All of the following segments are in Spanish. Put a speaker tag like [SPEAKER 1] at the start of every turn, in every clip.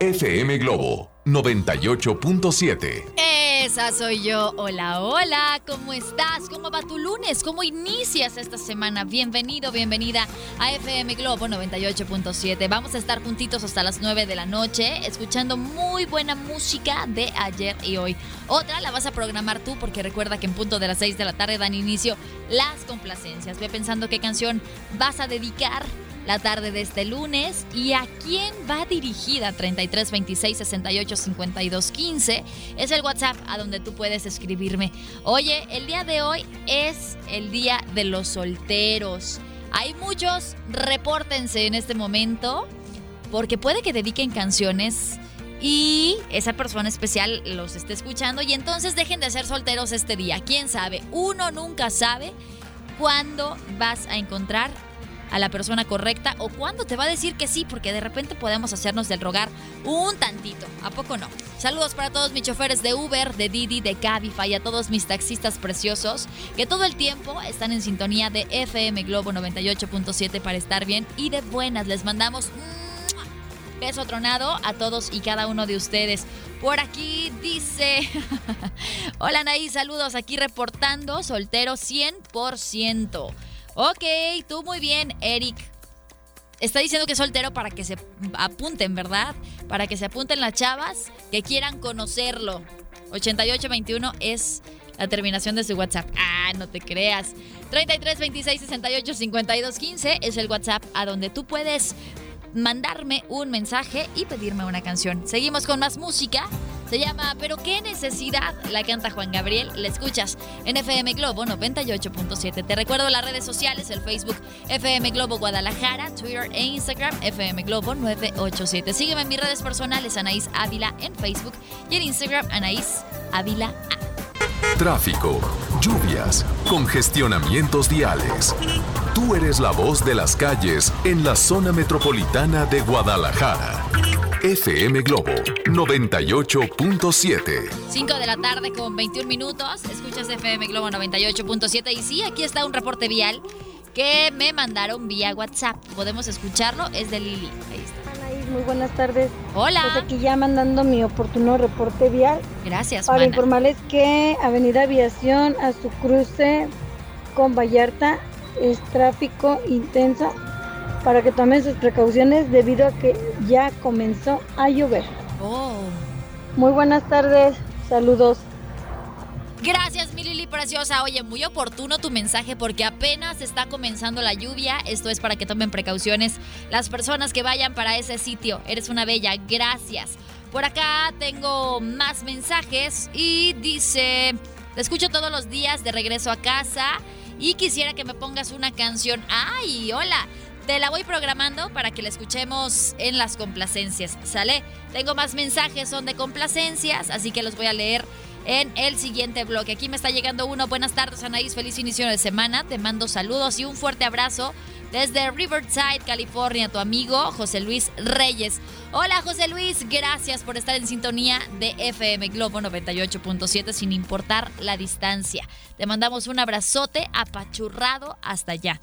[SPEAKER 1] FM Globo 98.7.
[SPEAKER 2] Esa soy yo. Hola, hola. ¿Cómo estás? ¿Cómo va tu lunes? ¿Cómo inicias esta semana? Bienvenido, bienvenida a FM Globo 98.7. Vamos a estar juntitos hasta las 9 de la noche, escuchando muy buena música de ayer y hoy. Otra la vas a programar tú porque recuerda que en punto de las 6 de la tarde dan inicio las complacencias. Ve pensando qué canción vas a dedicar la tarde de este lunes y a quién va dirigida 33 26 68 52 15 es el WhatsApp a donde tú puedes escribirme. Oye, el día de hoy es el día de los solteros. Hay muchos, repórtense en este momento porque puede que dediquen canciones y esa persona especial los esté escuchando y entonces dejen de ser solteros este día. ¿Quién sabe? Uno nunca sabe cuándo vas a encontrar a la persona correcta o cuándo te va a decir que sí, porque de repente podemos hacernos del rogar un tantito. ¿A poco no? Saludos para todos mis choferes de Uber, de Didi, de Cabify a todos mis taxistas preciosos que todo el tiempo están en sintonía de FM Globo 98.7 para estar bien y de buenas. Les mandamos un beso tronado a todos y cada uno de ustedes. Por aquí dice, hola Anaí, saludos aquí reportando, soltero 100%. Ok, tú muy bien, Eric. Está diciendo que es soltero para que se apunten, ¿verdad? Para que se apunten las chavas que quieran conocerlo. 8821 es la terminación de su WhatsApp. Ah, no te creas. 33 26 68 52 15 es el WhatsApp a donde tú puedes mandarme un mensaje y pedirme una canción. Seguimos con más música. Se llama Pero qué necesidad, la canta Juan Gabriel. La escuchas en FM Globo 98.7. Te recuerdo las redes sociales, el Facebook FM Globo Guadalajara, Twitter e Instagram FM Globo 987. Sígueme en mis redes personales, Anaís Ávila en Facebook y en Instagram Anaís Ávila.
[SPEAKER 1] Tráfico, lluvias, congestionamientos viales. Tú eres la voz de las calles en la zona metropolitana de Guadalajara. FM Globo 98.7.
[SPEAKER 2] 5 de la tarde con 21 minutos. Escuchas FM Globo 98.7. Y sí, aquí está un reporte vial que me mandaron vía WhatsApp. Podemos escucharlo, es de Lili. Ahí está.
[SPEAKER 3] Anaís, muy buenas tardes.
[SPEAKER 2] Hola.
[SPEAKER 3] Pues aquí ya mandando mi oportuno reporte vial
[SPEAKER 2] Gracias,
[SPEAKER 3] para
[SPEAKER 2] mana.
[SPEAKER 3] informarles que Avenida Aviación a su cruce con Vallarta es tráfico intenso para que tomen sus precauciones debido a que ya comenzó a llover.
[SPEAKER 2] Oh.
[SPEAKER 3] Muy buenas tardes, saludos.
[SPEAKER 2] Gracias, mi Lili preciosa. Oye, muy oportuno tu mensaje porque apenas está comenzando la lluvia. Esto es para que tomen precauciones las personas que vayan para ese sitio. Eres una bella. Gracias. Por acá tengo más mensajes y dice, te escucho todos los días de regreso a casa y quisiera que me pongas una canción. ¡Ay, hola! Te la voy programando para que la escuchemos en las complacencias, ¿sale? Tengo más mensajes, son de complacencias, así que los voy a leer en el siguiente bloque. Aquí me está llegando uno. Buenas tardes, Anaís. Feliz inicio de semana. Te mando saludos y un fuerte abrazo desde Riverside, California, tu amigo José Luis Reyes. Hola, José Luis. Gracias por estar en sintonía de FM Globo 98.7 sin importar la distancia. Te mandamos un abrazote apachurrado hasta allá.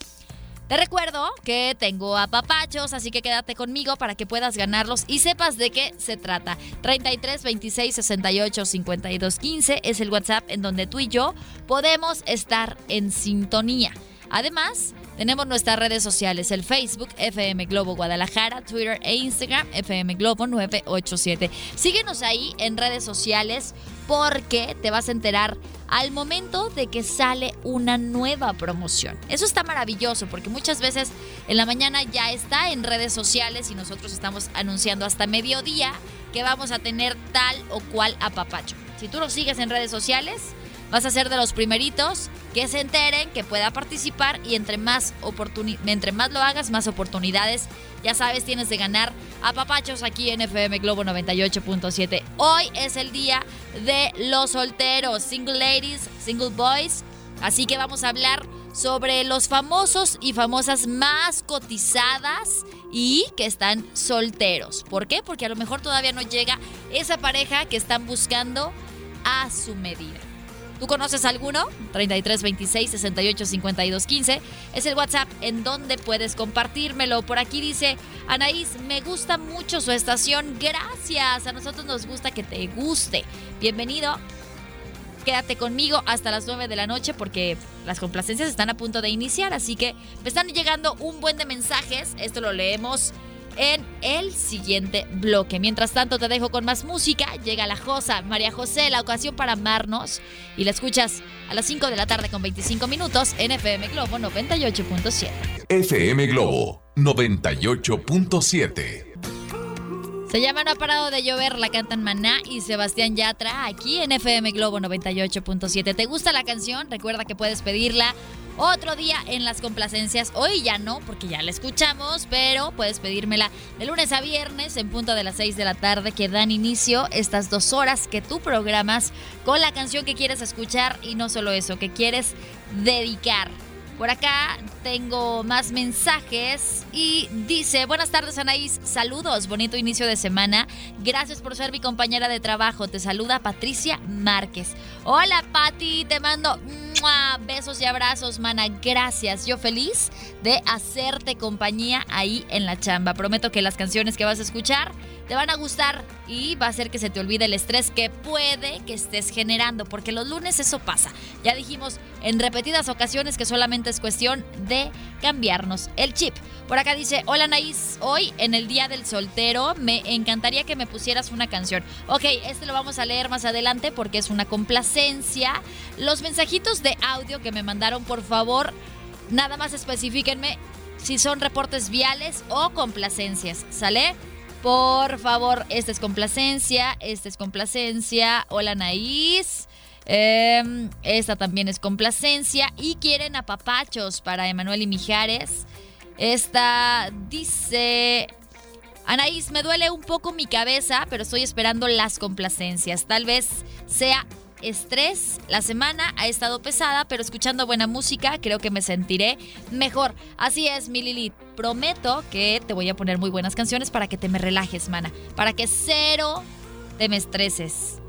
[SPEAKER 2] Te recuerdo que tengo apapachos, así que quédate conmigo para que puedas ganarlos y sepas de qué se trata. 33 26 68 52 15 es el WhatsApp en donde tú y yo podemos estar en sintonía. Además, tenemos nuestras redes sociales, el Facebook FM Globo Guadalajara, Twitter e Instagram FM Globo 987. Síguenos ahí en redes sociales porque te vas a enterar al momento de que sale una nueva promoción. Eso está maravilloso porque muchas veces en la mañana ya está en redes sociales y nosotros estamos anunciando hasta mediodía que vamos a tener tal o cual apapacho. Si tú lo sigues en redes sociales, vas a ser de los primeritos que se enteren, que pueda participar y entre más, entre más lo hagas, más oportunidades. Ya sabes, tienes de ganar a papachos aquí en FM Globo 98.7. Hoy es el día de los solteros, single ladies, single boys. Así que vamos a hablar sobre los famosos y famosas más cotizadas y que están solteros. ¿Por qué? Porque a lo mejor todavía no llega esa pareja que están buscando a su medida. ¿Tú conoces alguno? 33 26 68 52 15 es el WhatsApp en donde puedes compartírmelo. Por aquí dice Anaís, me gusta mucho su estación. Gracias. A nosotros nos gusta que te guste. Bienvenido. Quédate conmigo hasta las 9 de la noche porque las complacencias están a punto de iniciar. Así que me están llegando un buen de mensajes. Esto lo leemos en el siguiente bloque. Mientras tanto, te dejo con más música. Llega la Josa, María José, la ocasión para amarnos. Y la escuchas a las 5 de la tarde con 25 minutos en FM Globo 98.7.
[SPEAKER 1] FM Globo 98.7.
[SPEAKER 2] Se llama No ha parado de llover, la cantan Maná y Sebastián Yatra aquí en FM Globo 98.7. ¿Te gusta la canción? Recuerda que puedes pedirla otro día en las complacencias. Hoy ya no, porque ya la escuchamos, pero puedes pedírmela de lunes a viernes en punto de las 6 de la tarde que dan inicio estas dos horas que tú programas con la canción que quieres escuchar y no solo eso, que quieres dedicar. Por acá tengo más mensajes y dice, buenas tardes Anaís, saludos, bonito inicio de semana, gracias por ser mi compañera de trabajo, te saluda Patricia Márquez. Hola Patti, te mando besos y abrazos, mana, gracias, yo feliz de hacerte compañía ahí en la chamba. Prometo que las canciones que vas a escuchar te van a gustar y va a hacer que se te olvide el estrés que puede que estés generando, porque los lunes eso pasa. Ya dijimos en repetidas ocasiones que solamente es cuestión de cambiarnos el chip. Por acá dice, hola Naís, hoy en el Día del Soltero me encantaría que me pusieras una canción. Ok, este lo vamos a leer más adelante porque es una complacencia. Los mensajitos de audio que me mandaron, por favor, nada más especifíquenme si son reportes viales o complacencias, ¿sale? Por favor, esta es complacencia, esta es complacencia. Hola Naís. Em, esta también es complacencia. Y quieren apapachos para Emanuel y Mijares. Esta dice... Anaís, me duele un poco mi cabeza, pero estoy esperando las complacencias. Tal vez sea estrés. La semana ha estado pesada, pero escuchando buena música creo que me sentiré mejor. Así es, mi Lili. Prometo que te voy a poner muy buenas canciones para que te me relajes, mana. Para que cero te me estreses.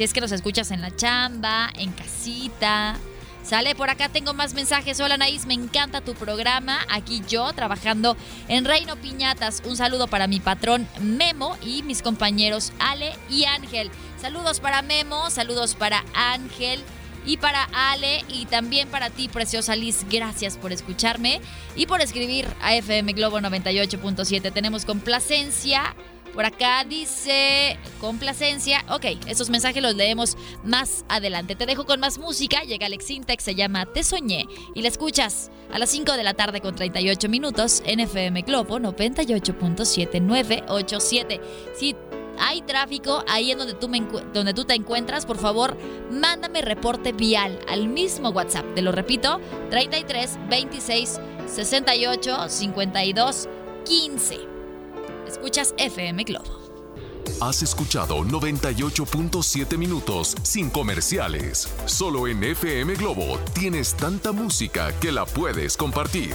[SPEAKER 2] Si es que los escuchas en la chamba, en casita, Sale, por acá tengo más mensajes. Hola Naís, me encanta tu programa. Aquí yo trabajando en Reino Piñatas. Un saludo para mi patrón Memo y mis compañeros Ale y Ángel. Saludos para Memo, saludos para Ángel y para Ale y también para ti, preciosa Liz. Gracias por escucharme y por escribir a FM Globo 98.7. Tenemos complacencia por acá dice complacencia. Ok, esos mensajes los leemos más adelante. Te dejo con más música. Llega Alex Sintex, se llama Te Soñé. Y la escuchas a las 5 de la tarde con 38 minutos en FM Globo 98.7987. Si hay tráfico ahí en donde tú, me donde tú te encuentras, por favor, mándame reporte vial al mismo WhatsApp. Te lo repito, 33 26 68 52 15. Escuchas FM Globo.
[SPEAKER 1] Has escuchado 98.7 minutos sin comerciales. Solo en FM Globo tienes tanta música que la puedes compartir.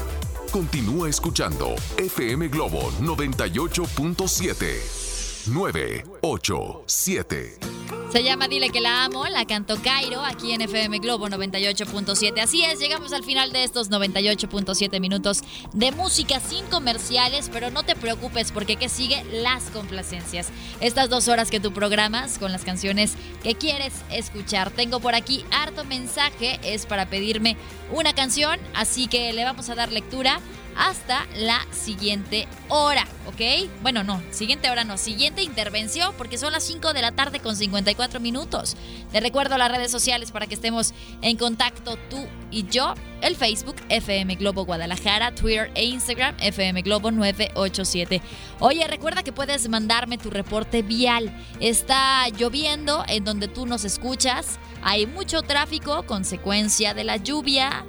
[SPEAKER 1] Continúa escuchando FM Globo 98.7. 987.
[SPEAKER 2] Se llama Dile que la amo, la canto Cairo aquí en FM Globo 98.7. Así es, llegamos al final de estos 98.7 minutos de música sin comerciales, pero no te preocupes porque que sigue las complacencias. Estas dos horas que tú programas con las canciones que quieres escuchar. Tengo por aquí harto mensaje, es para pedirme una canción, así que le vamos a dar lectura hasta la siguiente hora, ¿ok? Bueno, no, siguiente hora no, siguiente intervención porque son las 5 de la tarde con 54 minutos. Te recuerdo las redes sociales para que estemos en contacto tú y yo. El Facebook FM Globo Guadalajara, Twitter e Instagram FM Globo 987. Oye, recuerda que puedes mandarme tu reporte vial. Está lloviendo en donde tú nos escuchas. Hay mucho tráfico, consecuencia de la lluvia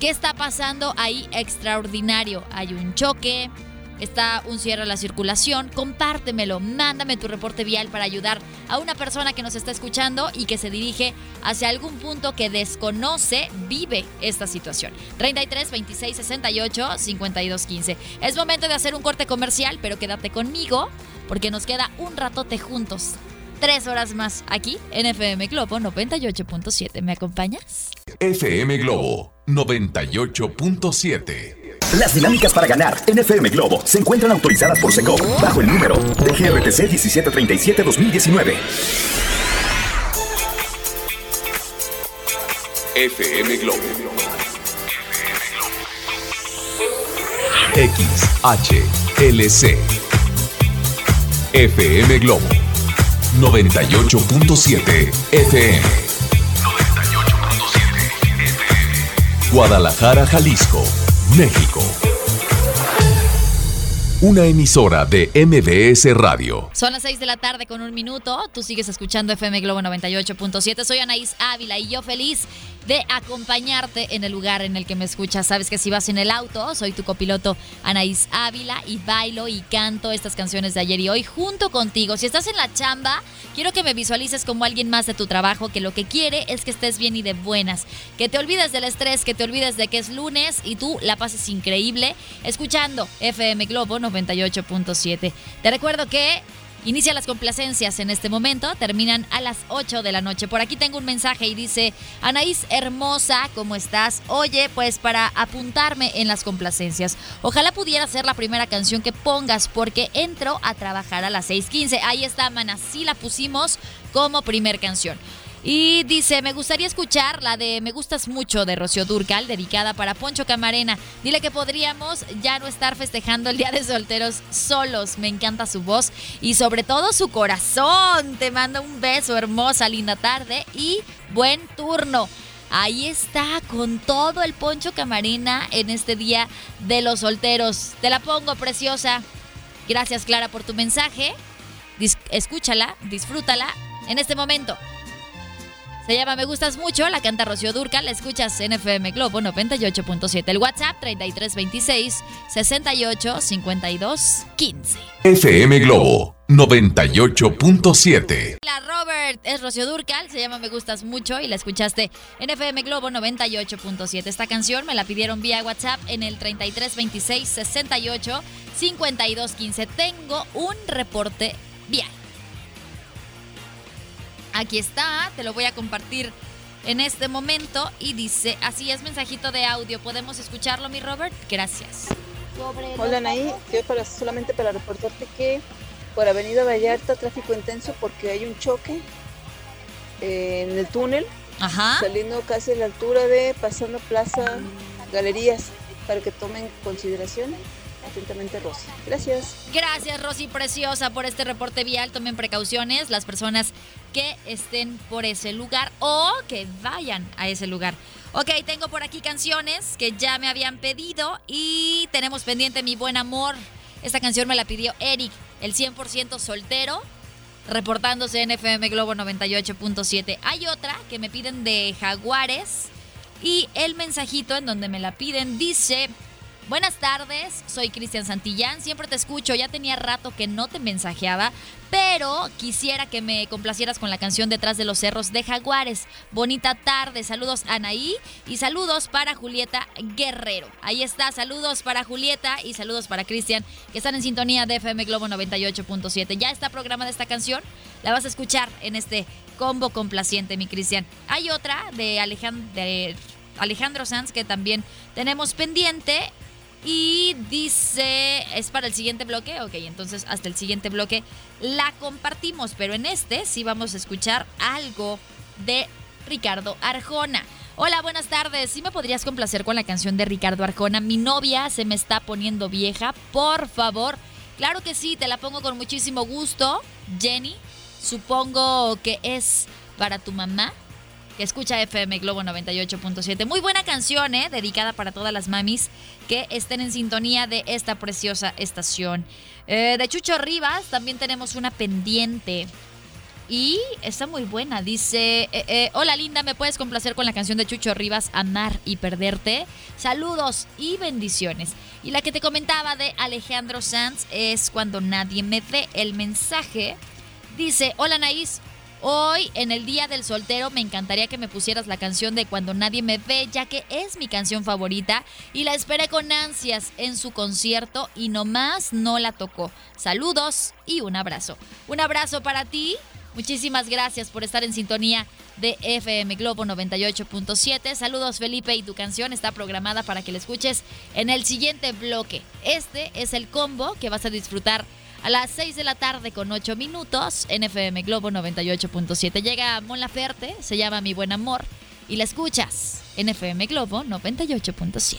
[SPEAKER 2] ¿Qué está pasando ahí extraordinario? Hay un choque, está un cierre a la circulación. Compártemelo, mándame tu reporte vial para ayudar a una persona que nos está escuchando y que se dirige hacia algún punto que desconoce, vive esta situación. 33 26 68 52 15. Es momento de hacer un corte comercial, pero quédate conmigo porque nos queda un ratote juntos tres horas más aquí en FM Globo 98.7. ¿Me acompañas?
[SPEAKER 1] FM Globo 98.7.
[SPEAKER 4] Las dinámicas para ganar en FM Globo se encuentran autorizadas por SECO bajo el número de GRTC 1737-2019.
[SPEAKER 1] FM Globo. XHLC. FM Globo 98.7 FM. Guadalajara, Jalisco, México. Una emisora de MBS Radio.
[SPEAKER 2] Son las 6 de la tarde con un minuto. Tú sigues escuchando FM Globo 98.7. Soy Anaís Ávila y yo feliz de acompañarte en el lugar en el que me escuchas. Sabes que si vas en el auto, soy tu copiloto Anaís Ávila y bailo y canto estas canciones de ayer y hoy junto contigo. Si estás en la chamba, quiero que me visualices como alguien más de tu trabajo que lo que quiere es que estés bien y de buenas. Que te olvides del estrés, que te olvides de que es lunes y tú la pases increíble escuchando FM Globo 98.7. Te recuerdo que Inicia las complacencias en este momento, terminan a las 8 de la noche. Por aquí tengo un mensaje y dice, Anaís hermosa, ¿cómo estás? Oye, pues para apuntarme en las complacencias, ojalá pudiera ser la primera canción que pongas porque entro a trabajar a las 6.15. Ahí está, mana, sí la pusimos como primer canción. Y dice, me gustaría escuchar la de Me gustas mucho de Rocío Durcal, dedicada para Poncho Camarena. Dile que podríamos ya no estar festejando el Día de Solteros solos. Me encanta su voz y sobre todo su corazón. Te mando un beso, hermosa, linda tarde y buen turno. Ahí está, con todo el Poncho Camarena en este Día de los Solteros. Te la pongo, preciosa. Gracias, Clara, por tu mensaje. escúchala, disfrútala en este momento. Se llama Me Gustas Mucho, la canta Rocío Durca, la escuchas en FM Globo 98.7. El WhatsApp 3326 68 52 15.
[SPEAKER 1] FM Globo 98.7.
[SPEAKER 2] Hola Robert, es Rocío Durcal, se llama Me Gustas Mucho y la escuchaste en FM Globo 98.7. Esta canción me la pidieron vía WhatsApp en el 3326 68 52 15. Tengo un reporte vial. Aquí está, te lo voy a compartir en este momento y dice, así es mensajito de audio, ¿podemos escucharlo mi Robert? Gracias.
[SPEAKER 5] Hola Anaí, yo para, solamente para reportarte que por Avenida Vallarta tráfico intenso porque hay un choque en el túnel,
[SPEAKER 2] Ajá.
[SPEAKER 5] saliendo casi a la altura de pasando Plaza Galerías, para que tomen consideración. Atentamente, Rosy. Gracias.
[SPEAKER 2] Gracias, Rosy Preciosa, por este reporte vial. Tomen precauciones las personas que estén por ese lugar o que vayan a ese lugar. Ok, tengo por aquí canciones que ya me habían pedido y tenemos pendiente Mi Buen Amor. Esta canción me la pidió Eric, el 100% soltero, reportándose en FM Globo 98.7. Hay otra que me piden de Jaguares y el mensajito en donde me la piden dice... Buenas tardes, soy Cristian Santillán, siempre te escucho, ya tenía rato que no te mensajeaba, pero quisiera que me complacieras con la canción Detrás de los Cerros de Jaguares. Bonita tarde, saludos Anaí y saludos para Julieta Guerrero. Ahí está, saludos para Julieta y saludos para Cristian, que están en sintonía de FM Globo 98.7. Ya está programada esta canción, la vas a escuchar en este combo complaciente, mi Cristian. Hay otra de Alejandro, de Alejandro Sanz que también tenemos pendiente y dice, ¿es para el siguiente bloque? Ok, entonces hasta el siguiente bloque la compartimos, pero en este sí vamos a escuchar algo de Ricardo Arjona. Hola, buenas tardes. ¿Sí me podrías complacer con la canción de Ricardo Arjona? Mi novia se me está poniendo vieja, por favor. Claro que sí, te la pongo con muchísimo gusto. Jenny, supongo que es para tu mamá que escucha FM Globo 98.7. Muy buena canción, ¿eh? Dedicada para todas las mamis que estén en sintonía de esta preciosa estación. Eh, de Chucho Rivas también tenemos una pendiente. Y está muy buena. Dice, eh, eh, hola linda, ¿me puedes complacer con la canción de Chucho Rivas, Amar y Perderte? Saludos y bendiciones. Y la que te comentaba de Alejandro Sanz es Cuando nadie me ve el mensaje. Dice, hola Naís, Hoy, en el Día del Soltero, me encantaría que me pusieras la canción de Cuando Nadie Me Ve, ya que es mi canción favorita y la esperé con ansias en su concierto y nomás no la tocó. Saludos y un abrazo. Un abrazo para ti. Muchísimas gracias por estar en sintonía de FM Globo 98.7. Saludos Felipe y tu canción está programada para que la escuches en el siguiente bloque. Este es el combo que vas a disfrutar a las 6 de la tarde con 8 minutos en FM Globo 98.7. Llega Mon Laferte, se llama Mi Buen Amor y la escuchas en FM Globo 98.7.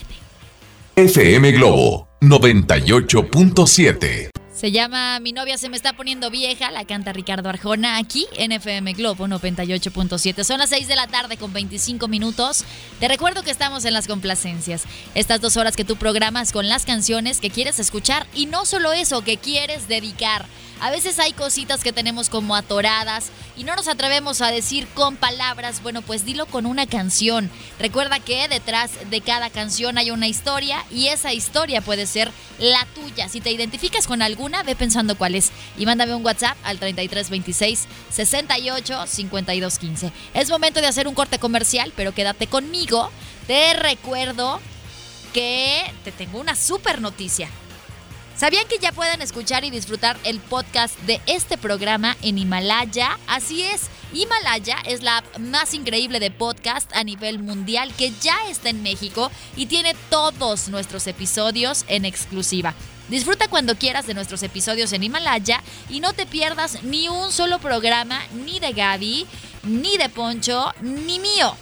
[SPEAKER 1] FM Globo 98.7.
[SPEAKER 2] Se llama Mi novia se me está poniendo vieja, la canta Ricardo Arjona aquí en FM Globo 98.7. Son las 6 de la tarde con 25 minutos. Te recuerdo que estamos en las complacencias. Estas dos horas que tú programas con las canciones que quieres escuchar y no solo eso, que quieres dedicar. A veces hay cositas que tenemos como atoradas y no nos atrevemos a decir con palabras, bueno, pues dilo con una canción. Recuerda que detrás de cada canción hay una historia y esa historia puede ser la tuya. Si te identificas con alguna, ve pensando cuál es y mándame un WhatsApp al 3326 68 52 15. Es momento de hacer un corte comercial, pero quédate conmigo. Te recuerdo que te tengo una super noticia. ¿Sabían que ya pueden escuchar y disfrutar el podcast de este programa en Himalaya? Así es, Himalaya es la app más increíble de podcast a nivel mundial que ya está en México y tiene todos nuestros episodios en exclusiva. Disfruta cuando quieras de nuestros episodios en Himalaya y no te pierdas ni un solo programa ni de Gaby, ni de Poncho, ni mío.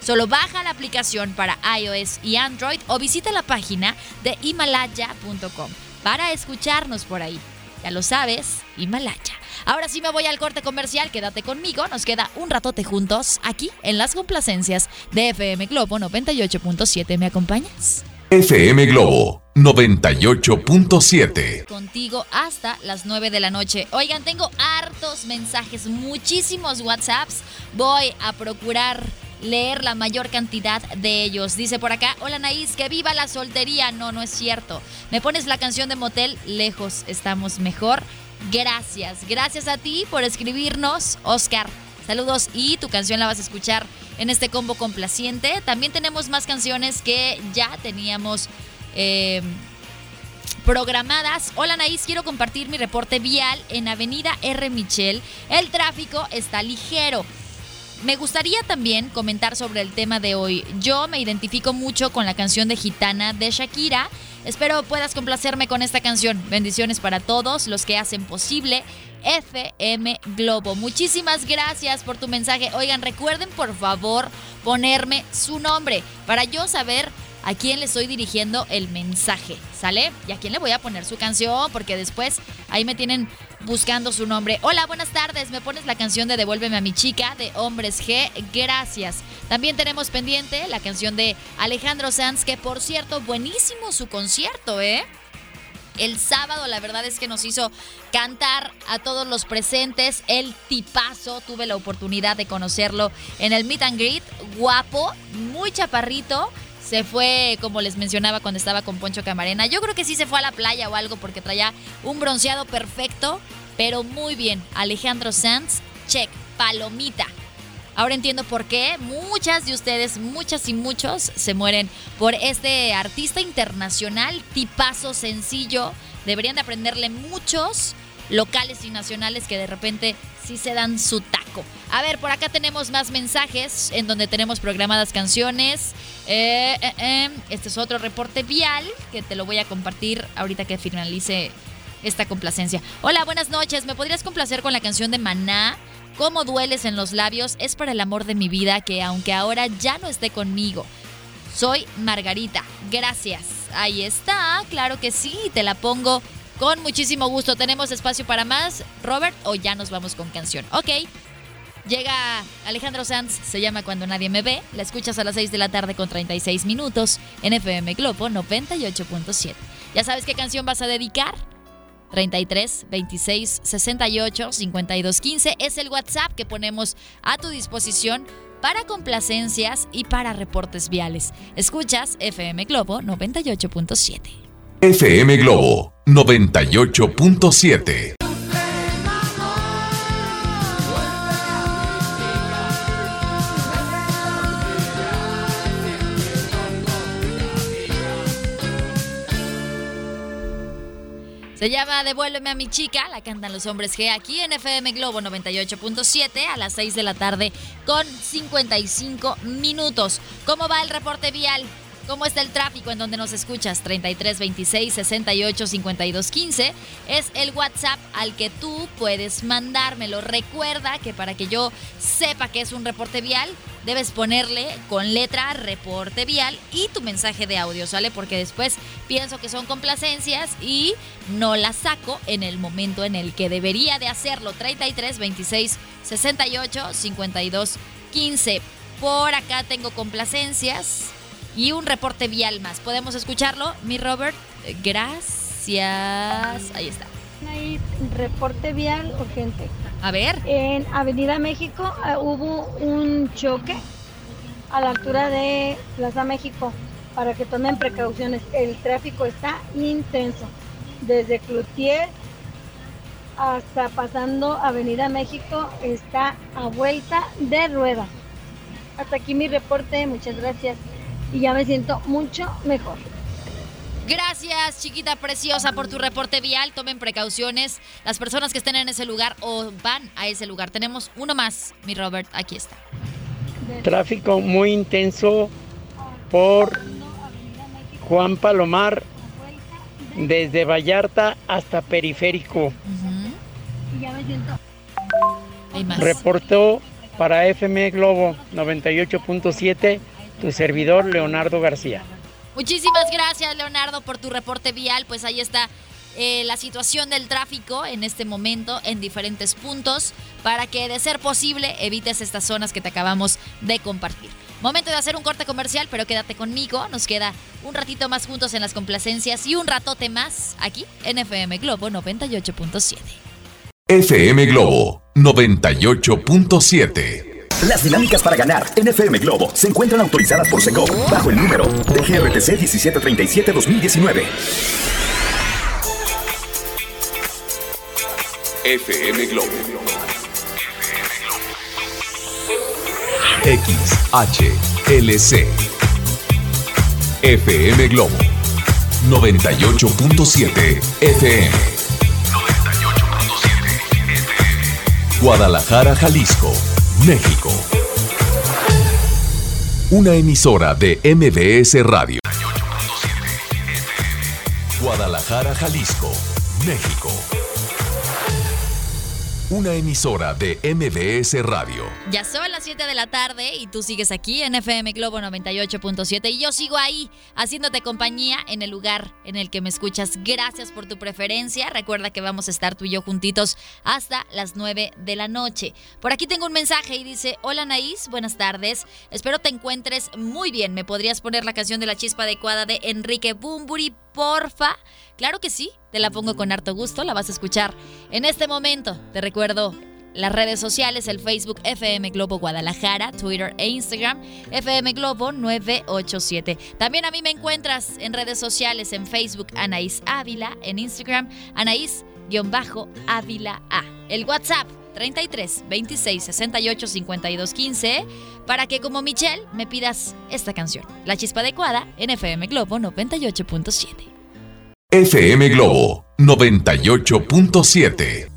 [SPEAKER 2] Solo baja la aplicación para iOS y Android o visita la página de himalaya.com para escucharnos por ahí. Ya lo sabes, Himalaya. Ahora sí me voy al corte comercial, quédate conmigo, nos queda un ratote juntos aquí en las complacencias de FM Globo 98.7. ¿Me acompañas?
[SPEAKER 1] FM Globo 98.7.
[SPEAKER 2] Contigo hasta las 9 de la noche. Oigan, tengo hartos mensajes, muchísimos WhatsApps. Voy a procurar leer la mayor cantidad de ellos. Dice por acá, hola Naís, que viva la soltería. No, no es cierto. Me pones la canción de Motel, lejos estamos mejor. Gracias, gracias a ti por escribirnos, Oscar. Saludos y tu canción la vas a escuchar en este combo complaciente. También tenemos más canciones que ya teníamos eh, programadas. Hola Naís, quiero compartir mi reporte vial en Avenida R. Michel. El tráfico está ligero. Me gustaría también comentar sobre el tema de hoy. Yo me identifico mucho con la canción de Gitana de Shakira. Espero puedas complacerme con esta canción. Bendiciones para todos los que hacen posible FM Globo. Muchísimas gracias por tu mensaje. Oigan, recuerden por favor ponerme su nombre para yo saber a quién le estoy dirigiendo el mensaje, ¿sale? Y a quién le voy a poner su canción, porque después ahí me tienen buscando su nombre. Hola, buenas tardes, me pones la canción de Devuélveme a mi chica de Hombres G, gracias. También tenemos pendiente la canción de Alejandro Sanz, que por cierto, buenísimo su concierto, ¿eh? El sábado la verdad es que nos hizo cantar a todos los presentes. El tipazo, tuve la oportunidad de conocerlo en el meet and greet. Guapo, muy chaparrito se fue, como les mencionaba cuando estaba con Poncho Camarena. Yo creo que sí se fue a la playa o algo porque traía un bronceado perfecto, pero muy bien. Alejandro Sanz, check, palomita. Ahora entiendo por qué muchas de ustedes, muchas y muchos, se mueren por este artista internacional, tipazo sencillo. Deberían de aprenderle muchos locales y nacionales que de repente sí se dan su taco. A ver, por acá tenemos más mensajes en donde tenemos programadas canciones. Eh, eh, eh, Este es otro reporte vial que te lo voy a compartir ahorita que finalice esta complacencia. Hola, buenas noches. ¿Me podrías complacer con la canción de Maná? Cómo dueles en los labios es para el amor de mi vida que aunque ahora ya no esté conmigo. Soy Margarita. Gracias. Ahí está. Claro que sí. Te la pongo con muchísimo gusto. ¿Tenemos espacio para más, Robert? O ya nos vamos con canción. Ok. Llega Alejandro Sanz, se llama Cuando Nadie Me Ve. La escuchas a las 6 de la tarde con 36 minutos en FM Globo 98.7. ¿Ya sabes qué canción vas a dedicar? 33 26 68 52 15 es el WhatsApp que ponemos a tu disposición para complacencias y para reportes viales. Escuchas FM Globo 98.7.
[SPEAKER 1] FM Globo 98.7.
[SPEAKER 2] Se llama Devuélveme a mi chica, la cantan los hombres G aquí en FM Globo 98.7 a las 6 de la tarde con 55 minutos. ¿Cómo va el reporte vial? ¿Cómo está el tráfico en donde nos escuchas? 33 26 68 52 15 es el WhatsApp al que tú puedes mandármelo. Recuerda que para que yo sepa que es un reporte vial, debes ponerle con letra reporte vial y tu mensaje de audio, ¿sale? Porque después pienso que son complacencias y no las saco en el momento en el que debería de hacerlo. 33 26 68 52 15. Por acá tengo complacencias y un reporte vial más. ¿Podemos escucharlo, mi Robert? Gracias. Ahí está.
[SPEAKER 3] Hay reporte vial urgente.
[SPEAKER 2] A ver.
[SPEAKER 3] En Avenida México eh, hubo un choque a la altura de Plaza México para que tomen precauciones. El tráfico está intenso. Desde Cloutier hasta pasando Avenida México está a vuelta de rueda. Hasta aquí mi reporte. Muchas gracias. Y ya me siento mucho mejor.
[SPEAKER 2] Gracias, chiquita preciosa, por tu reporte vial. Tomen precauciones. Las personas que estén en ese lugar o van a ese lugar. Tenemos uno más, mi Robert. Aquí está.
[SPEAKER 6] Tráfico muy intenso por Juan Palomar desde Vallarta hasta Periférico.
[SPEAKER 2] Ujú.
[SPEAKER 3] Y ya me siento.
[SPEAKER 2] Hay más.
[SPEAKER 6] Reportó para FM Globo 98.7 tu servidor Leonardo García.
[SPEAKER 2] Muchísimas gracias, Leonardo, por tu reporte vial. Pues ahí está eh, la situación del tráfico en este momento en diferentes puntos para que, de ser posible, evites estas zonas que te acabamos de compartir. Momento de hacer un corte comercial, pero quédate conmigo. Nos queda un ratito más juntos en las complacencias y un ratote más aquí en FM Globo 98.7.
[SPEAKER 1] FM Globo 98.7.
[SPEAKER 4] Las dinámicas para ganar en FM Globo se encuentran autorizadas por Secop bajo el número de GRTC 1737-2019.
[SPEAKER 1] FM Globo. XHLC. FM Globo 98.7 FM. 98.7 FM. Guadalajara, Jalisco, México. Una emisora de MBS Radio. Guadalajara, Jalisco, México. Una emisora de MBS Radio.
[SPEAKER 2] Ya son las 7 de la tarde y tú sigues aquí en FM Globo 98.7 y yo sigo ahí haciéndote compañía en el lugar en el que me escuchas. Gracias por tu preferencia. Recuerda que vamos a estar tú y yo juntitos hasta las 9 de la noche. Por aquí tengo un mensaje y dice, hola Naís, buenas tardes. Espero te encuentres muy bien. ¿Me podrías poner la canción de la chispa adecuada de Enrique Bumburi, porfa? Claro que sí, te la pongo con harto gusto, la vas a escuchar en este momento. Te recuerdo las redes sociales, el Facebook FM Globo Guadalajara, Twitter e Instagram, FM Globo 987. También a mí me encuentras en redes sociales, en Facebook Anaís Ávila, en Instagram Anaís-Ávila A. El WhatsApp 33 26 68 52 15 para que como Michelle me pidas esta canción, La Chispa Adecuada en FM Globo 98.7.
[SPEAKER 1] FM Globo 98.7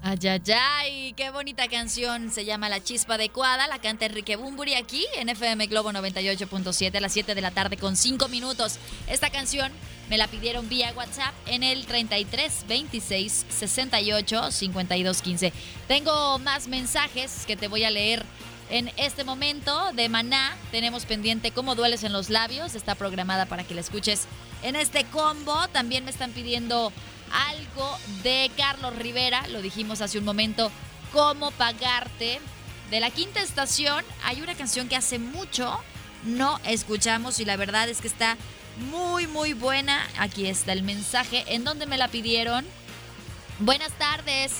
[SPEAKER 2] Ay, ay, ay, qué bonita canción. Se llama La Chispa Adecuada. La canta Enrique Bumburi aquí en FM Globo 98.7 a las 7 de la tarde con 5 minutos. Esta canción me la pidieron vía WhatsApp en el 33 26 68 52 15. Tengo más mensajes que te voy a leer en este momento de Maná. Tenemos pendiente Cómo dueles en los labios. Está programada para que la escuches en este combo. También me están pidiendo algo de Carlos Rivera, lo dijimos hace un momento, cómo pagarte. De la quinta estación hay una canción que hace mucho no escuchamos y la verdad es que está muy muy buena. Aquí está el mensaje en donde me la pidieron. Buenas tardes.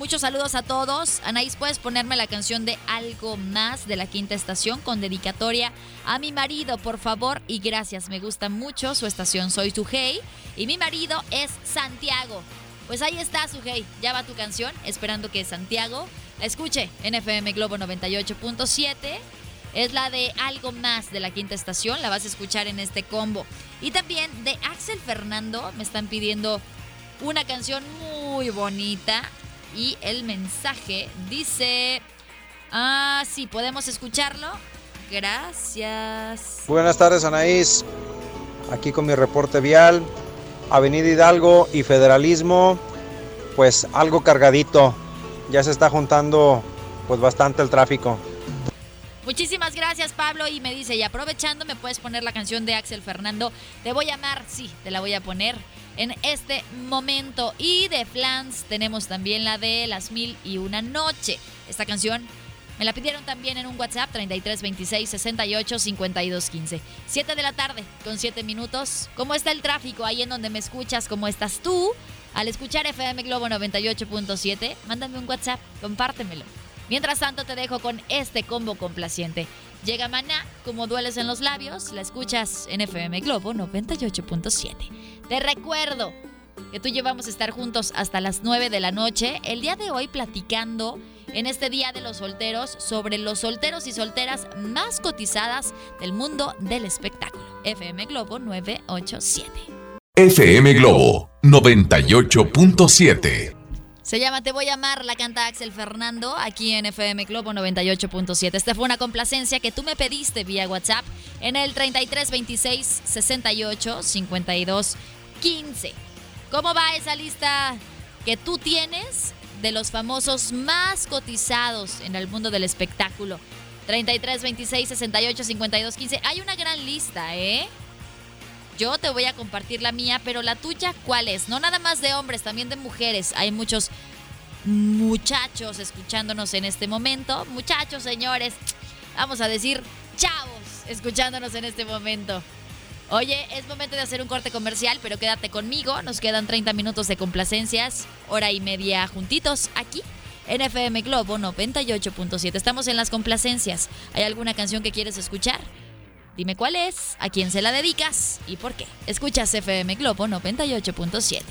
[SPEAKER 2] Muchos saludos a todos. Anaís, ¿puedes ponerme la canción de Algo Más de la quinta estación con dedicatoria a mi marido, por favor? Y gracias, me gusta mucho su estación. Soy Sujei y mi marido es Santiago. Pues ahí está, Sujei. Ya va tu canción, esperando que Santiago la escuche en FM Globo 98.7. Es la de Algo Más de la quinta estación. La vas a escuchar en este combo. Y también de Axel Fernando me están pidiendo una canción muy bonita y el mensaje dice, ah, sí, podemos escucharlo. Gracias.
[SPEAKER 7] Buenas tardes, Anaís. Aquí con mi reporte vial. Avenida Hidalgo y Federalismo, pues algo cargadito. Ya se está juntando pues bastante el tráfico.
[SPEAKER 2] Muchísimas gracias Pablo y me dice, y aprovechando me puedes poner la canción de Axel Fernando, te voy a amar, sí, te la voy a poner en este momento. Y de Flans tenemos también la de Las Mil y Una Noche. Esta canción me la pidieron también en un WhatsApp 33 26 68 52 15. 7 de la tarde con 7 minutos. ¿Cómo está el tráfico ahí en donde me escuchas? ¿Cómo estás tú? Al escuchar FM Globo 98.7, mándame un WhatsApp, compártemelo. Mientras tanto te dejo con este combo complaciente. Llega Maná, como dueles en los labios, la escuchas en FM Globo 98.7. Te recuerdo que tú y yo vamos a estar juntos hasta las 9 de la noche, el día de hoy platicando en este Día de los Solteros sobre los solteros y solteras más cotizadas del mundo del espectáculo. FM Globo 987.
[SPEAKER 1] FM Globo 98.7
[SPEAKER 2] se llama Te voy a amar, la canta Axel Fernando aquí en FM Globo 98.7. Esta fue una complacencia que tú me pediste vía WhatsApp en el 3326 68 52 15. ¿Cómo va esa lista que tú tienes de los famosos más cotizados en el mundo del espectáculo? 33 26 68 52 15. Hay una gran lista, ¿eh? Yo te voy a compartir la mía, pero la tuya, ¿cuál es? No nada más de hombres, también de mujeres. Hay muchos muchachos escuchándonos en este momento. Muchachos, señores, vamos a decir chavos escuchándonos en este momento. Oye, es momento de hacer un corte comercial, pero quédate conmigo. Nos quedan 30 minutos de complacencias, hora y media juntitos aquí en FM Globo 98.7. Estamos en las complacencias. ¿Hay alguna canción que quieres escuchar? Dime cuál es, a quién se la dedicas y por qué. Escuchas FM Globo 98.7.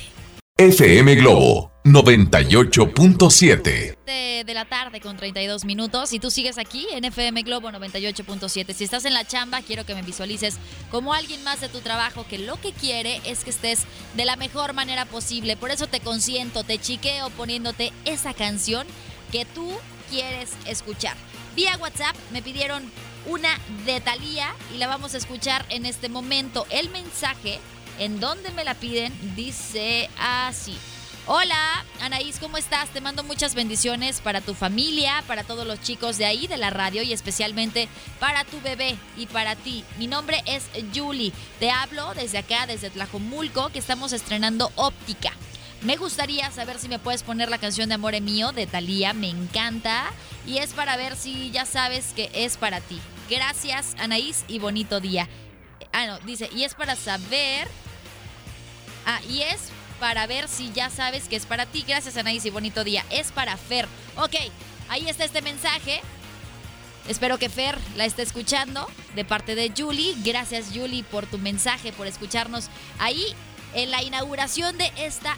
[SPEAKER 1] FM Globo 98.7.
[SPEAKER 2] De la tarde con 32 minutos y tú sigues aquí en FM Globo 98.7. Si estás en la chamba, quiero que me visualices como alguien más de tu trabajo que lo que quiere es que estés de la mejor manera posible. Por eso te consiento, te chiqueo poniéndote esa canción que tú quieres escuchar. Vía WhatsApp me pidieron una de y la vamos a escuchar en este momento. El mensaje en donde me la piden dice así. Hola, Anaís, ¿cómo estás? Te mando muchas bendiciones para tu familia, para todos los chicos de ahí, de la radio y especialmente para tu bebé y para ti. Mi nombre es Julie. Te hablo desde acá, desde Tlajomulco, que estamos estrenando óptica. Me gustaría saber si me puedes poner la canción de Amore Mío de Thalía, me encanta. Y es para ver si ya sabes que es para ti. Gracias, Anaís, y bonito día. Ah, no, dice, y es para saber. Ah, y es para ver si ya sabes que es para ti. Gracias, Anaís, y bonito día. Es para Fer. Ok, ahí está este mensaje. Espero que Fer la esté escuchando de parte de Julie. Gracias Julie por tu mensaje, por escucharnos ahí en la inauguración de esta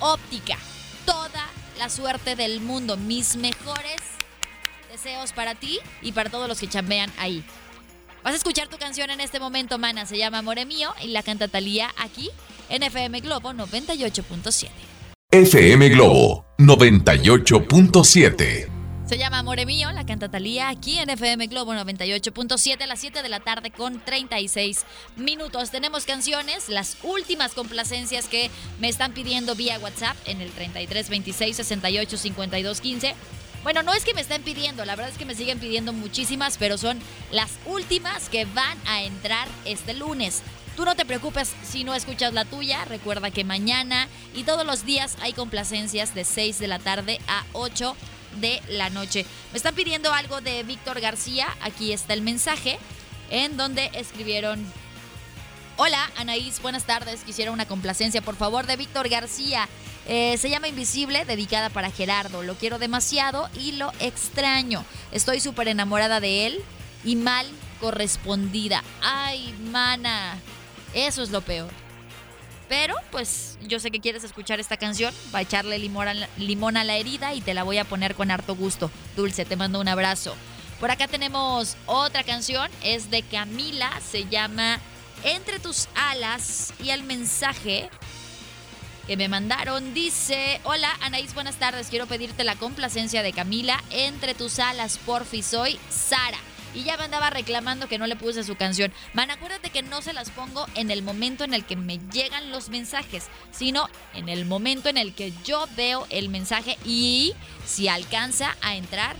[SPEAKER 2] óptica. Toda la suerte del mundo. Mis mejores deseos para ti y para todos los que chambean ahí. Vas a escuchar tu canción en este momento, mana. Se llama Amore Mío y la canta Talía aquí en FM Globo 98.7.
[SPEAKER 1] FM Globo 98.7.
[SPEAKER 2] Se llama Amore Mío, la canta Talía aquí en FM Globo 98.7 a las 7 de la tarde con 36 minutos. Tenemos canciones, las últimas complacencias que me están pidiendo vía WhatsApp en el 33 26 68 52 15. Bueno, no es que me estén pidiendo, la verdad es que me siguen pidiendo muchísimas, pero son las últimas que van a entrar este lunes. Tú no te preocupes si no escuchas la tuya, recuerda que mañana y todos los días hay complacencias de 6 de la tarde a 8 de la noche. Me están pidiendo algo de Víctor García, aquí está el mensaje, en donde escribieron... Hola, Anaís, buenas tardes. Quisiera una complacencia, por favor, de Víctor García. Eh, se llama Invisible, dedicada para Gerardo. Lo quiero demasiado y lo extraño. Estoy súper enamorada de él y mal correspondida. Ay, mana. Eso es lo peor. Pero, pues, yo sé que quieres escuchar esta canción. Va a echarle limón a, la, herida y te la voy a poner con harto gusto. Dulce, te mando un abrazo. Por acá tenemos otra canción. Es de Camila. Se llama Entre tus alas. Y el mensaje que me mandaron dice: Hola, Anaís, buenas tardes. Quiero pedirte la complacencia de Camila. Entre tus alas, porfi. Soy Sara y ya me andaba reclamando que no le puse su canción. Man, acuérdate que no se las pongo en el momento en el que me llegan los mensajes, sino en el momento en el que yo veo el mensaje y si alcanza a entrar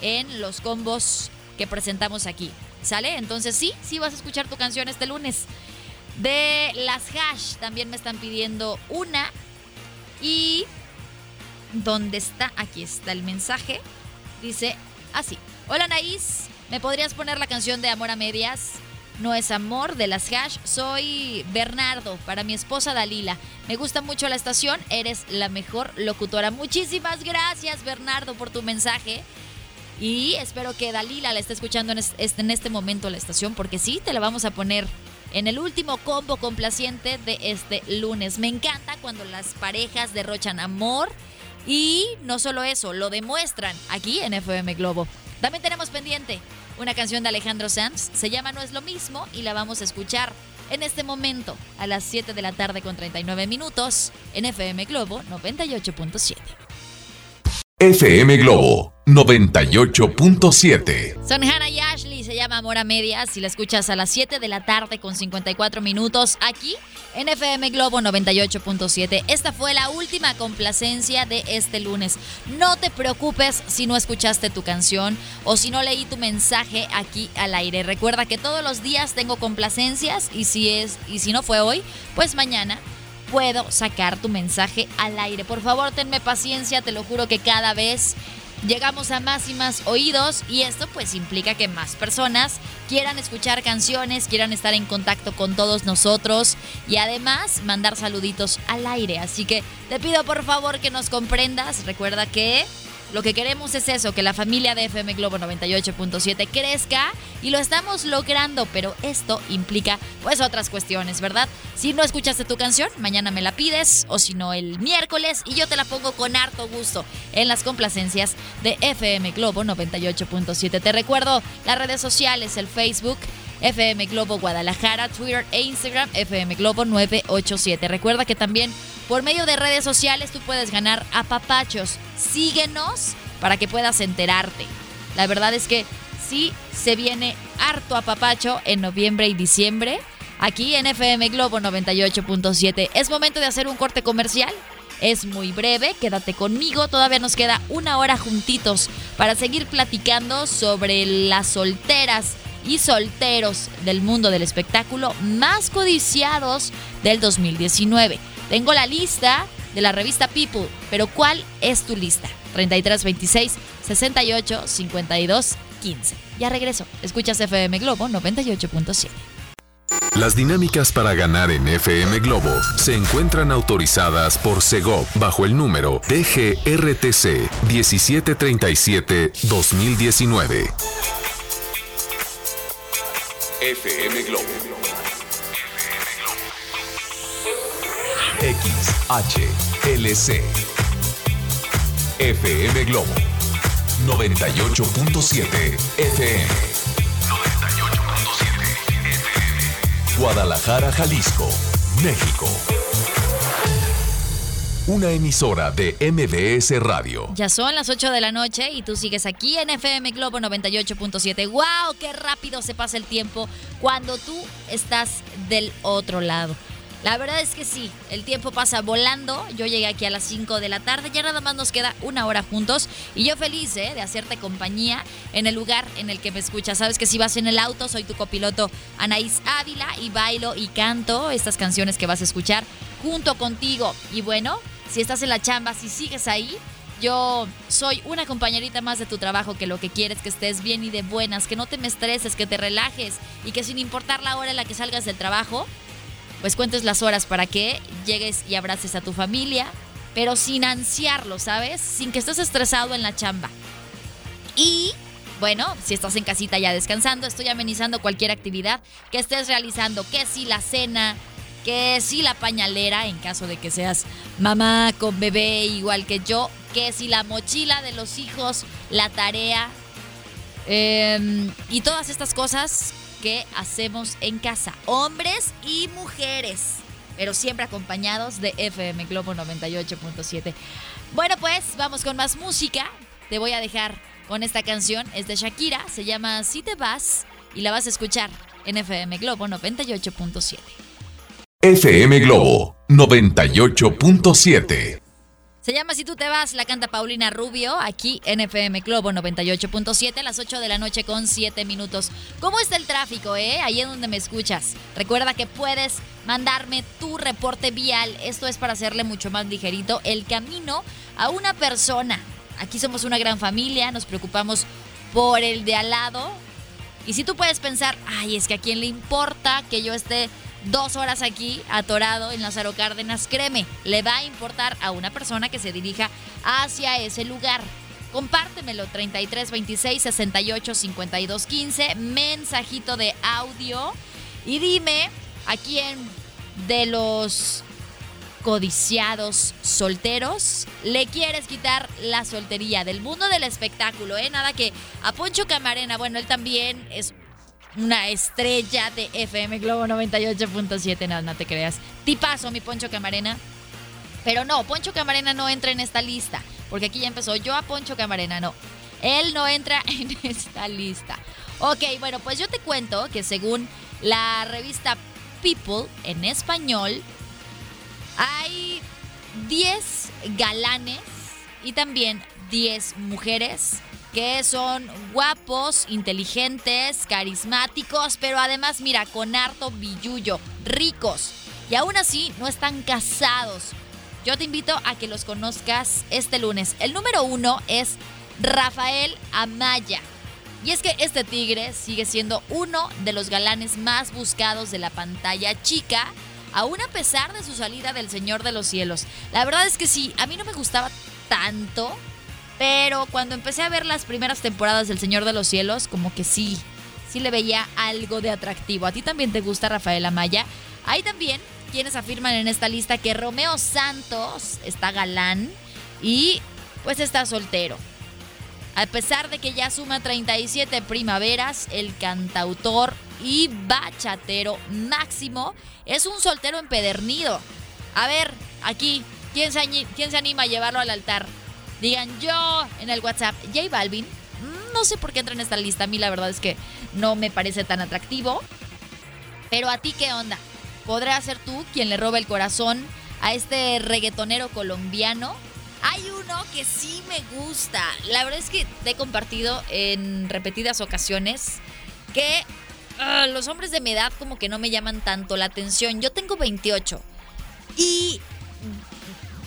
[SPEAKER 2] en los combos que presentamos aquí. ¿Sale? Entonces sí, sí vas a escuchar tu canción este lunes. De las hash también me están pidiendo una. Y... ¿Dónde está? Aquí está el mensaje. Dice así. Hola Naís, ¿Me podrías poner la canción de Amor a Medias? No es amor de las hash. Soy Bernardo para mi esposa Dalila. Me gusta mucho la estación. Eres la mejor locutora. Muchísimas gracias Bernardo por tu mensaje. Y espero que Dalila la esté escuchando en este momento la estación porque sí, te la vamos a poner en el último combo complaciente de este lunes. Me encanta cuando las parejas derrochan amor y no solo eso, lo demuestran aquí en FM Globo. También tenemos pendiente una canción de Alejandro Sanz. Se llama No es lo mismo y la vamos a escuchar en este momento a las 7 de la tarde con 39 minutos en FM Globo 98.7.
[SPEAKER 1] FM Globo 98.7.
[SPEAKER 2] Son Hannah y Ashley, se llama Amor a Medias. Si la escuchas a las 7 de la tarde con 54 minutos aquí en FM Globo 98.7. Esta fue la última complacencia de este lunes. No te preocupes si no escuchaste tu canción o si no leí tu mensaje aquí al aire. Recuerda que todos los días tengo complacencias y si es y si no fue hoy, pues mañana puedo sacar tu mensaje al aire. Por favor, tenme paciencia, te lo juro que cada vez llegamos a más y más oídos y esto pues implica que más personas quieran escuchar canciones, quieran estar en contacto con todos nosotros y además mandar saluditos al aire. Así que te pido por favor que nos comprendas. Recuerda que lo que queremos es eso, que la familia de FM Globo 98.7 crezca y lo estamos logrando, pero esto implica pues otras cuestiones, ¿verdad? Si no escuchaste tu canción, mañana me la pides o si no el miércoles y yo te la pongo con harto gusto en las complacencias de FM Globo 98.7. Te recuerdo las redes sociales, el Facebook. FM Globo Guadalajara, Twitter e Instagram FM Globo 987. Recuerda que también por medio de redes sociales tú puedes ganar a papachos. Síguenos para que puedas enterarte. La verdad es que sí se viene harto a papacho en noviembre y diciembre aquí en FM Globo 98.7. Es momento de hacer un corte comercial. Es muy breve, quédate conmigo, todavía nos queda una hora juntitos para seguir platicando sobre las solteras y solteros del mundo del espectáculo más codiciados del 2019. Tengo la lista de la revista People, pero ¿cuál es tu lista? 33 26 68 52 15. Ya regreso. Escuchas FM Globo 98.7.
[SPEAKER 1] Las dinámicas para ganar en FM Globo se encuentran autorizadas por Segov bajo el número DGRTC 1737-2019. FM Globo. XHLC. FM Globo. 98.7 FM. Guadalajara, Jalisco, México. Una emisora de MBS Radio.
[SPEAKER 2] Ya son las 8 de la noche y tú sigues aquí en FM Globo 98.7. ¡Wow! ¡Qué rápido se pasa el tiempo cuando tú estás del otro lado! La verdad es que sí, el tiempo pasa volando. Yo llegué aquí a las 5 de la tarde, ya nada más nos queda una hora juntos y yo feliz ¿eh? de hacerte compañía en el lugar en el que me escuchas. Sabes que si vas en el auto, soy tu copiloto Anaís Ávila y bailo y canto estas canciones que vas a escuchar junto contigo. Y bueno, si estás en la chamba, si sigues ahí, yo soy una compañerita más de tu trabajo que lo que quieres que estés bien y de buenas, que no te me estreses, que te relajes y que sin importar la hora en la que salgas del trabajo, pues cuentes las horas para que llegues y abraces a tu familia, pero sin ansiarlo, ¿sabes? Sin que estés estresado en la chamba. Y bueno, si estás en casita ya descansando, estoy amenizando cualquier actividad que estés realizando, que si la cena, que si la pañalera, en caso de que seas mamá con bebé igual que yo, que si la mochila de los hijos, la tarea em, y todas estas cosas que hacemos en casa, hombres y mujeres, pero siempre acompañados de FM Globo 98.7. Bueno, pues vamos con más música. Te voy a dejar con esta canción, es de Shakira, se llama Si te vas y la vas a escuchar en FM Globo 98.7.
[SPEAKER 1] FM Globo 98.7.
[SPEAKER 2] Se llama Si tú te vas, la canta Paulina Rubio, aquí en FM Globo 98.7 a las 8 de la noche con 7 minutos. ¿Cómo está el tráfico, eh? Ahí es donde me escuchas. Recuerda que puedes mandarme tu reporte vial. Esto es para hacerle mucho más ligerito el camino a una persona. Aquí somos una gran familia, nos preocupamos por el de al lado. Y si tú puedes pensar, ay, es que a quién le importa que yo esté dos horas aquí atorado en Lázaro Cárdenas, créeme, le va a importar a una persona que se dirija hacia ese lugar. Compártemelo 33 26 68 52 15, mensajito de audio y dime a quién de los codiciados solteros le quieres quitar la soltería del mundo del espectáculo, ¿eh? Nada que a Poncho Camarena, bueno, él también es una estrella de FM Globo 98.7. No, no te creas. Tipazo, mi Poncho Camarena. Pero no, Poncho Camarena no entra en esta lista. Porque aquí ya empezó. Yo a Poncho Camarena no. Él no entra en esta lista. Ok, bueno, pues yo te cuento que según la revista People en español, hay 10 galanes y también 10 mujeres que son guapos, inteligentes, carismáticos, pero además, mira, con harto billullo, ricos. Y aún así no están casados. Yo te invito a que los conozcas este lunes. El número uno es Rafael Amaya. Y es que este tigre sigue siendo uno de los galanes más buscados de la pantalla chica, aún a pesar de su salida del Señor de los Cielos. La verdad es que sí, a mí no me gustaba tanto, pero cuando empecé a ver las primeras temporadas del Señor de los Cielos, como que sí, sí le veía algo de atractivo. ¿A ti también te gusta Rafael Amaya? Hay también quienes afirman en esta lista que Romeo Santos está galán y pues está soltero. A pesar de que ya suma 37 primaveras, el cantautor y bachatero máximo es un soltero empedernido. A ver, aquí, ¿quién se, ¿quién se anima a llevarlo al altar? Digan yo en el WhatsApp, J Balvin. No sé por qué entra en esta lista. A mí la verdad es que no me parece tan atractivo. Pero a ti, ¿qué onda? ¿Podrá ser tú quien le roba el corazón a este reggaetonero colombiano? Hay uno que sí me gusta. La verdad es que te he compartido en repetidas ocasiones que ah, los hombres de mi edad como que no me llaman tanto la atención. Yo tengo 28 y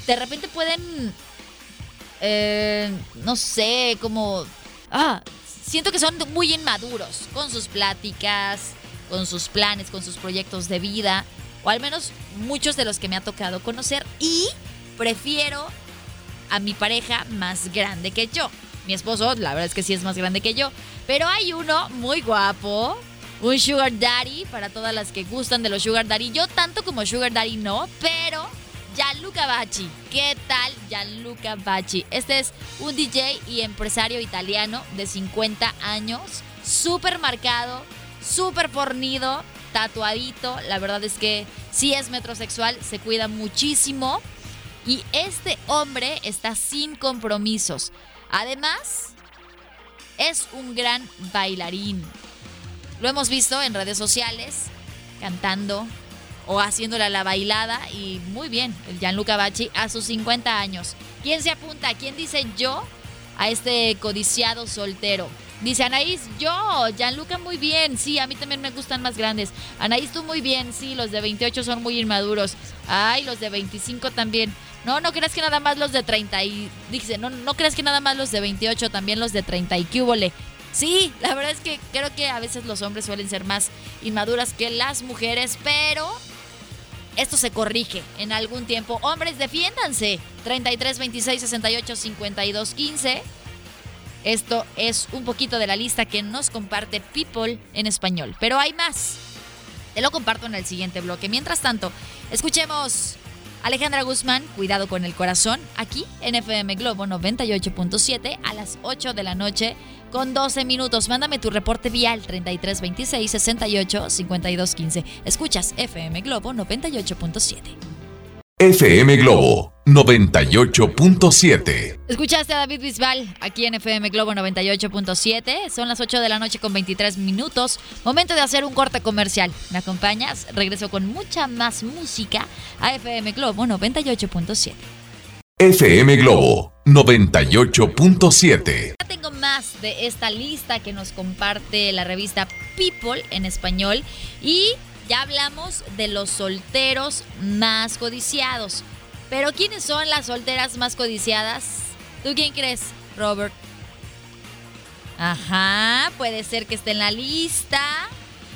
[SPEAKER 2] de repente pueden eh, no sé, como... Ah, siento que son muy inmaduros con sus pláticas, con sus planes, con sus proyectos de vida, o al menos muchos de los que me ha tocado conocer, y prefiero a mi pareja más grande que yo. Mi esposo, la verdad es que sí es más grande que yo, pero hay uno muy guapo, un sugar daddy para todas las que gustan de los sugar daddy. Yo tanto como sugar daddy no, pero Gianluca Bacci. ¿Qué tal Gianluca Bacci? Este es un DJ y empresario italiano de 50 años, súper marcado, súper fornido, tatuadito. La verdad es que sí es metrosexual, se cuida muchísimo. Y este hombre está sin compromisos. Además, es un gran bailarín. Lo hemos visto en redes sociales, cantando o haciéndole la bailada y muy bien, el Gianluca Bacci a sus 50 años. ¿Quién se apunta? ¿Quién dice yo a este codiciado soltero? Dice Anaís, yo, Gianluca muy bien, sí, a mí también me gustan más grandes. Anaís, tú muy bien, sí, los de 28 son muy inmaduros. Ay, los de 25 también. No, no creas que nada más los de 30 y dice, no, no creas que nada más los de 28, también los de 30 y Sí, la verdad es que creo que a veces los hombres suelen ser más inmaduras que las mujeres, pero esto se corrige en algún tiempo. Hombres, defiéndanse. 33 26 68 52 15. Esto es un poquito de la lista que nos comparte People en español. Pero hay más. Te lo comparto en el siguiente bloque. Mientras tanto, escuchemos Alejandra Guzmán, Cuidado con el Corazón, aquí en FM Globo 98.7 a las 8 de la noche con 12 minutos. Mándame tu reporte vial 33 26 68 52 15. Escuchas FM Globo 98.7.
[SPEAKER 1] FM Globo 98.7.
[SPEAKER 2] Escuchaste a David Bisbal aquí en FM Globo 98.7. Son las 8 de la noche con 23 minutos. Momento de hacer un corte comercial. ¿Me acompañas? Regreso con mucha más música a FM Globo 98.7.
[SPEAKER 1] FM Globo 98.7.
[SPEAKER 2] Ya tengo más de esta lista que nos comparte la revista People en español y ya hablamos de los solteros más codiciados. Pero ¿quiénes son las solteras más codiciadas? ¿Tú quién crees, Robert? Ajá, puede ser que esté en la lista.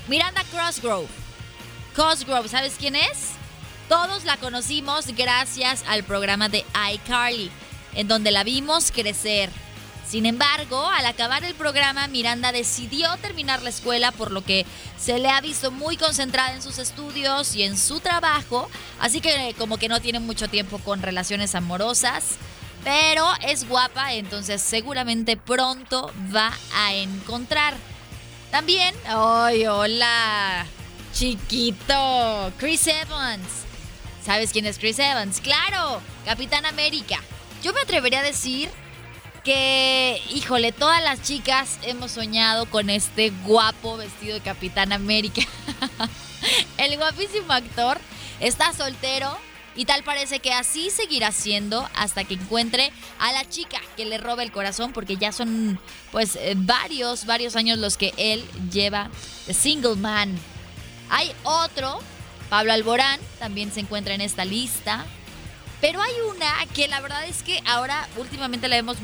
[SPEAKER 2] Miranda Crossgrove. Crossgrove, ¿sabes quién es? Todos la conocimos gracias al programa de iCarly, en donde la vimos crecer. Sin embargo, al acabar el programa, Miranda decidió terminar la escuela, por lo que se le ha visto muy concentrada en sus estudios y en su trabajo, así que como que no tiene mucho tiempo con relaciones amorosas, pero es guapa, entonces seguramente pronto va a encontrar. También, ¡ay, hola! Chiquito, Chris Evans. ¿Sabes quién es Chris Evans? Claro, Capitán América. Yo me atrevería a decir que, híjole, todas las chicas hemos soñado con este guapo vestido de Capitán América. El guapísimo actor está soltero y tal parece que así seguirá siendo hasta que encuentre a la chica que le roba el corazón porque ya son pues eh, varios, varios años los que él lleva single man. Hay otro, Pablo Alborán, también se encuentra en esta lista. Pero hay una que la verdad es que ahora últimamente la hemos,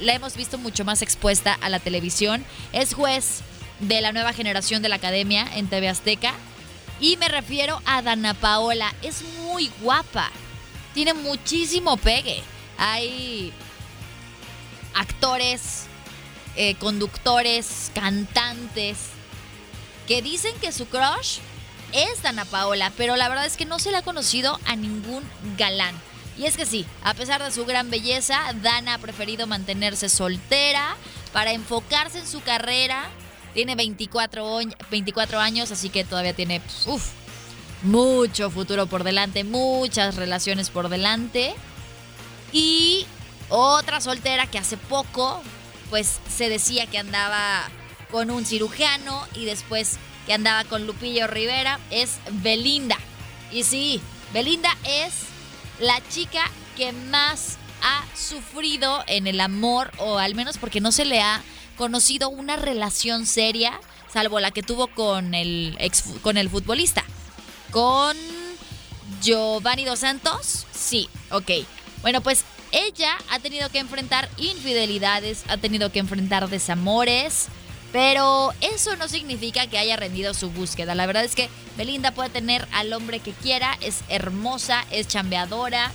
[SPEAKER 2] la hemos visto mucho más expuesta a la televisión. Es juez de la nueva generación de la academia en TV Azteca. Y me refiero a Dana Paola. Es muy guapa. Tiene muchísimo pegue. Hay actores, eh, conductores, cantantes que dicen que su crush es Dana Paola, pero la verdad es que no se le ha conocido a ningún galán. Y es que sí, a pesar de su gran belleza, Dana ha preferido mantenerse soltera para enfocarse en su carrera. Tiene 24, 24 años, así que todavía tiene pues, mucho futuro por delante, muchas relaciones por delante. Y otra soltera que hace poco, pues se decía que andaba con un cirujano y después que andaba con Lupillo Rivera, es Belinda. Y sí, Belinda es la chica que más ha sufrido en el amor, o al menos porque no se le ha conocido una relación seria, salvo la que tuvo con el, ex, con el futbolista. Con Giovanni Dos Santos, sí, ok. Bueno, pues ella ha tenido que enfrentar infidelidades, ha tenido que enfrentar desamores, Pero eso no significa que haya rendido su búsqueda. La verdad es que Belinda puede tener al hombre que quiera, es hermosa, es chambeadora.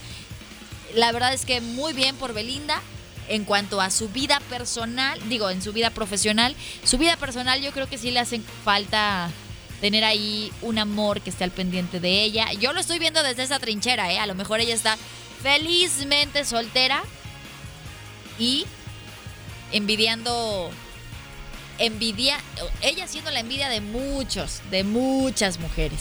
[SPEAKER 2] La verdad es que muy bien por Belinda. En cuanto a su vida personal, digo, en su vida profesional, su vida personal yo creo que sí le hace falta tener ahí un amor que esté al pendiente de ella. Yo lo estoy viendo desde esa trinchera, ¿eh? A lo mejor ella está felizmente soltera y envidiando envidia, ella siendo la envidia de muchos, de muchas mujeres.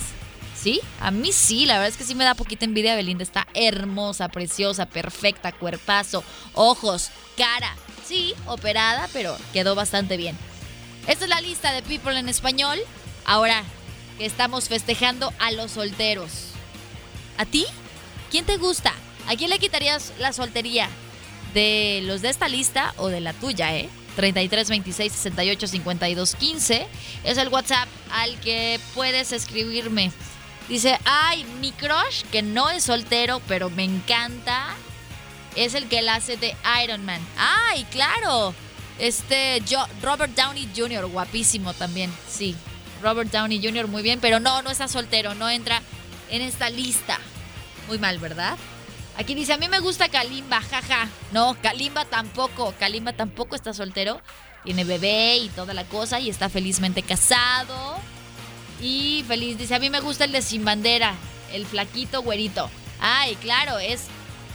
[SPEAKER 2] ¿Sí? A mí sí, la verdad es que sí me da poquita envidia. Belinda está hermosa, preciosa, perfecta, cuerpazo, ojos, cara. Sí, operada, pero quedó bastante bien. Esta es la lista de People en español. Ahora que estamos festejando a los solteros. ¿A ti? ¿Quién te gusta? ¿A quién le quitarías la soltería? ¿De los de esta lista o de la tuya, eh? 33 26 68 52 15 es el WhatsApp al que puedes escribirme. Dice, ay, mi crush, que no es soltero, pero me encanta, es el que la hace de Iron Man. Ay, claro. Este, yo, Robert Downey Jr., guapísimo también, sí. Robert Downey Jr., muy bien, pero no, no está soltero, no entra en esta lista. Muy mal, ¿verdad? Aquí dice, a mí me gusta Kalimba, jaja. No, Kalimba tampoco. Kalimba tampoco está soltero. Tiene bebé y toda la cosa y está felizmente casado. Y feliz, dice, a mí me gusta el de Sin Bandera, el flaquito güerito. Ay, claro, es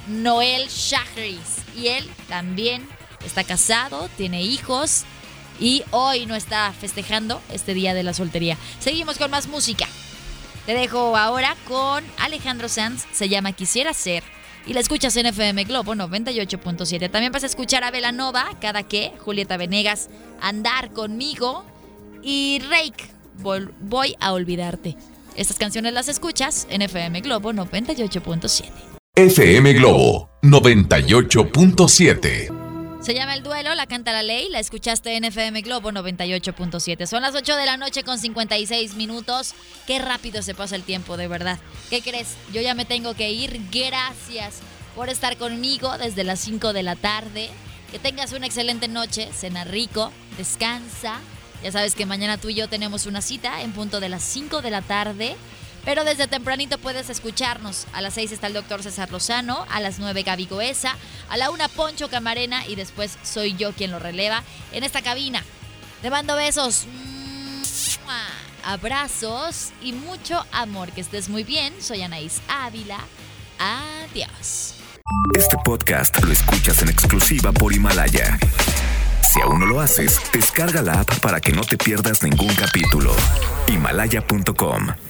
[SPEAKER 2] Noel Shahris. Y él también está casado, tiene hijos y hoy no está festejando este día de la soltería. Seguimos con más música. Te dejo ahora con Alejandro Sanz, se llama Quisiera ser y la escuchas en FM Globo 98.7. También vas a escuchar a Velanova, cada que, Julieta Venegas, Andar conmigo y Rake, Voy a olvidarte. Estas canciones las escuchas en FM Globo 98.7.
[SPEAKER 1] FM Globo 98.7.
[SPEAKER 2] Se llama El Duelo, la canta la ley, la escuchaste en FM Globo 98.7. Son las 8 de la noche con 56 minutos. Qué rápido se pasa el tiempo, de verdad. ¿Qué crees? Yo ya me tengo que ir. Gracias por estar conmigo desde las 5 de la tarde. Que tengas una excelente noche, cena rico, descansa. Ya sabes que mañana tú y yo tenemos una cita en punto de las 5 de la tarde. Pero desde tempranito puedes escucharnos. A las 6 está el doctor César Lozano, a las 9 Gaby Goesa, a la 1 Poncho Camarena y después soy yo quien lo releva en esta cabina. Te mando besos, abrazos y mucho amor. Que estés muy bien. Soy Anaís Ávila. Adiós.
[SPEAKER 4] Este podcast lo escuchas en exclusiva por Himalaya. Si aún no lo haces, descarga la app para que no te pierdas ningún capítulo. Himalaya.com